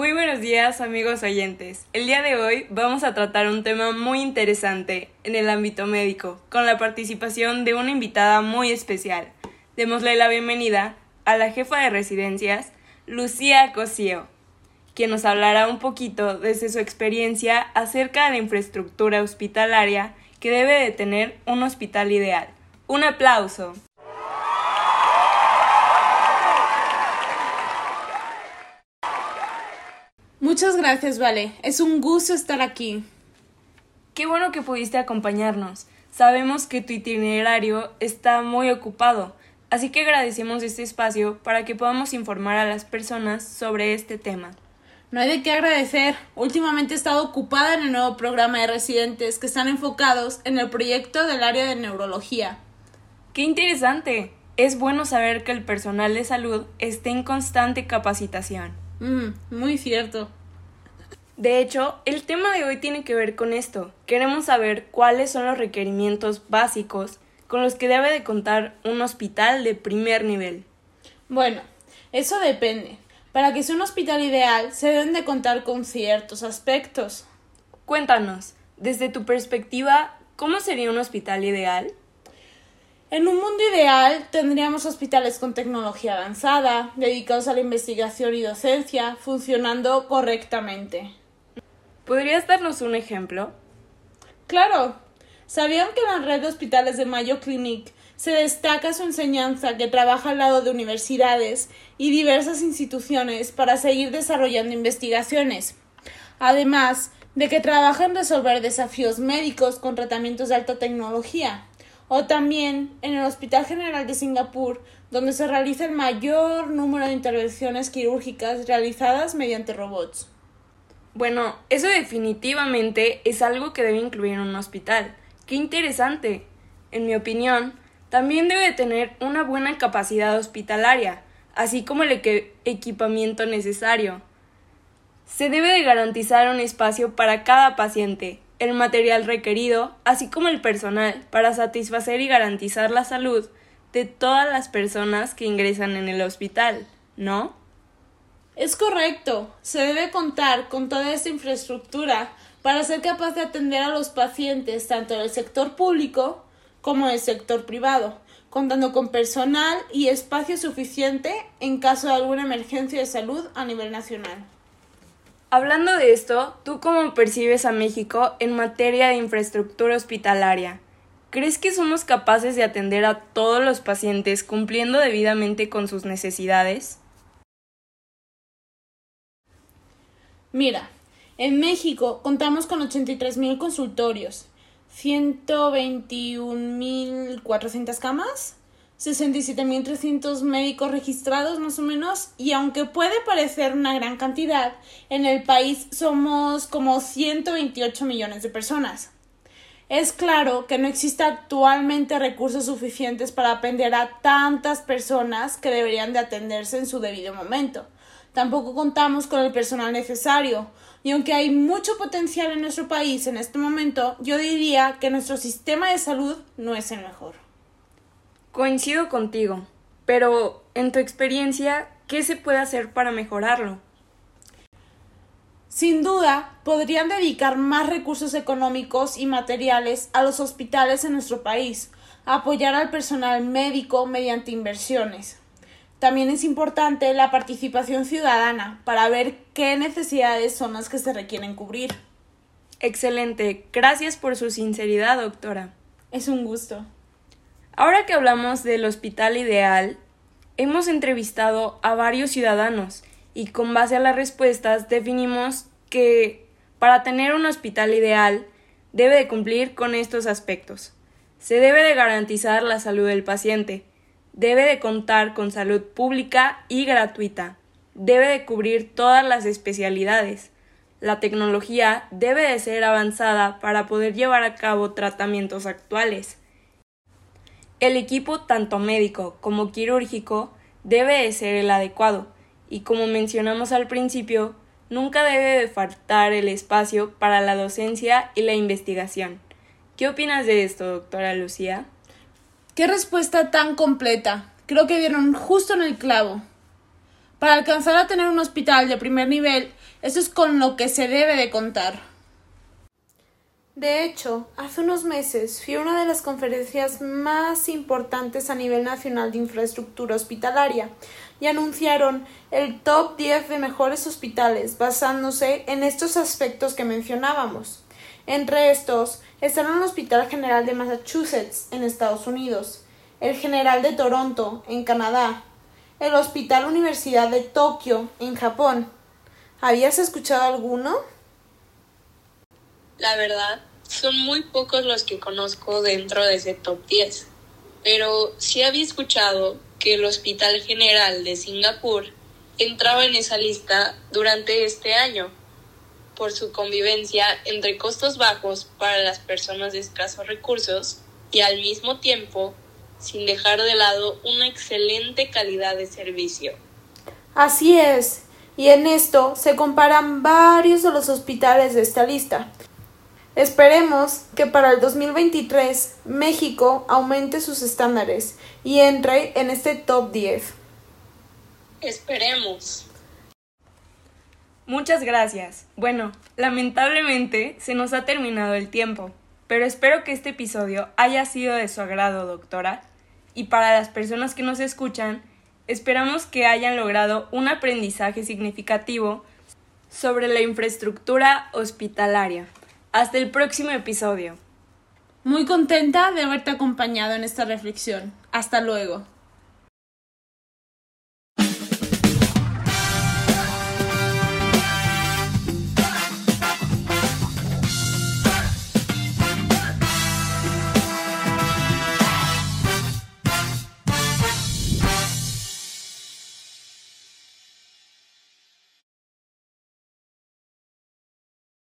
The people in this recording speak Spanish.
Muy buenos días amigos oyentes. El día de hoy vamos a tratar un tema muy interesante en el ámbito médico, con la participación de una invitada muy especial. Démosle la bienvenida a la jefa de residencias, Lucía Cosío, quien nos hablará un poquito desde su experiencia acerca de la infraestructura hospitalaria que debe de tener un hospital ideal. Un aplauso. Muchas gracias, Vale. Es un gusto estar aquí. Qué bueno que pudiste acompañarnos. Sabemos que tu itinerario está muy ocupado, así que agradecemos este espacio para que podamos informar a las personas sobre este tema. No hay de qué agradecer. Últimamente he estado ocupada en el nuevo programa de residentes que están enfocados en el proyecto del área de neurología. ¡Qué interesante! Es bueno saber que el personal de salud esté en constante capacitación. Mm, muy cierto. De hecho, el tema de hoy tiene que ver con esto. Queremos saber cuáles son los requerimientos básicos con los que debe de contar un hospital de primer nivel. Bueno, eso depende. Para que sea un hospital ideal, se deben de contar con ciertos aspectos. Cuéntanos, desde tu perspectiva, ¿cómo sería un hospital ideal? En un mundo ideal tendríamos hospitales con tecnología avanzada, dedicados a la investigación y docencia, funcionando correctamente. ¿Podrías darnos un ejemplo? Claro. ¿Sabían que en la red de hospitales de Mayo Clinic se destaca su enseñanza que trabaja al lado de universidades y diversas instituciones para seguir desarrollando investigaciones? Además de que trabaja en resolver desafíos médicos con tratamientos de alta tecnología o también en el Hospital General de Singapur, donde se realiza el mayor número de intervenciones quirúrgicas realizadas mediante robots. Bueno, eso definitivamente es algo que debe incluir un hospital. ¡Qué interesante! En mi opinión, también debe tener una buena capacidad hospitalaria, así como el equipamiento necesario. Se debe de garantizar un espacio para cada paciente, el material requerido, así como el personal, para satisfacer y garantizar la salud de todas las personas que ingresan en el hospital, ¿no? Es correcto. Se debe contar con toda esta infraestructura para ser capaz de atender a los pacientes tanto del sector público como del sector privado, contando con personal y espacio suficiente en caso de alguna emergencia de salud a nivel nacional. Hablando de esto, ¿tú cómo percibes a México en materia de infraestructura hospitalaria? ¿Crees que somos capaces de atender a todos los pacientes cumpliendo debidamente con sus necesidades? Mira, en México contamos con 83.000 consultorios, 121.400 camas, 67.300 médicos registrados más o menos y aunque puede parecer una gran cantidad, en el país somos como 128 millones de personas. Es claro que no existe actualmente recursos suficientes para atender a tantas personas que deberían de atenderse en su debido momento. Tampoco contamos con el personal necesario, y aunque hay mucho potencial en nuestro país en este momento, yo diría que nuestro sistema de salud no es el mejor. Coincido contigo, pero en tu experiencia, ¿qué se puede hacer para mejorarlo? Sin duda, podrían dedicar más recursos económicos y materiales a los hospitales en nuestro país, apoyar al personal médico mediante inversiones. También es importante la participación ciudadana para ver qué necesidades son las que se requieren cubrir. Excelente. Gracias por su sinceridad, doctora. Es un gusto. Ahora que hablamos del hospital ideal, hemos entrevistado a varios ciudadanos y con base a las respuestas definimos que para tener un hospital ideal debe de cumplir con estos aspectos. Se debe de garantizar la salud del paciente, debe de contar con salud pública y gratuita, debe de cubrir todas las especialidades. La tecnología debe de ser avanzada para poder llevar a cabo tratamientos actuales. El equipo tanto médico como quirúrgico debe de ser el adecuado y como mencionamos al principio, nunca debe de faltar el espacio para la docencia y la investigación. ¿Qué opinas de esto, doctora Lucía? Qué respuesta tan completa. Creo que dieron justo en el clavo. Para alcanzar a tener un hospital de primer nivel Eso es con lo que se debe de contar. De hecho, hace unos meses fui a una de las conferencias más importantes a nivel nacional de infraestructura hospitalaria y anunciaron el top 10 de mejores hospitales basándose en estos aspectos que mencionábamos. Entre estos están el Hospital General de Massachusetts en Estados Unidos, el General de Toronto en Canadá, el Hospital Universidad de Tokio en Japón. ¿Habías escuchado alguno? La verdad, son muy pocos los que conozco dentro de ese top 10, pero sí había escuchado que el Hospital General de Singapur entraba en esa lista durante este año por su convivencia entre costos bajos para las personas de escasos recursos y al mismo tiempo sin dejar de lado una excelente calidad de servicio. Así es, y en esto se comparan varios de los hospitales de esta lista. Esperemos que para el 2023 México aumente sus estándares y entre en este top 10. Esperemos. Muchas gracias. Bueno, lamentablemente se nos ha terminado el tiempo, pero espero que este episodio haya sido de su agrado, doctora, y para las personas que nos escuchan, esperamos que hayan logrado un aprendizaje significativo sobre la infraestructura hospitalaria. Hasta el próximo episodio. Muy contenta de haberte acompañado en esta reflexión. Hasta luego.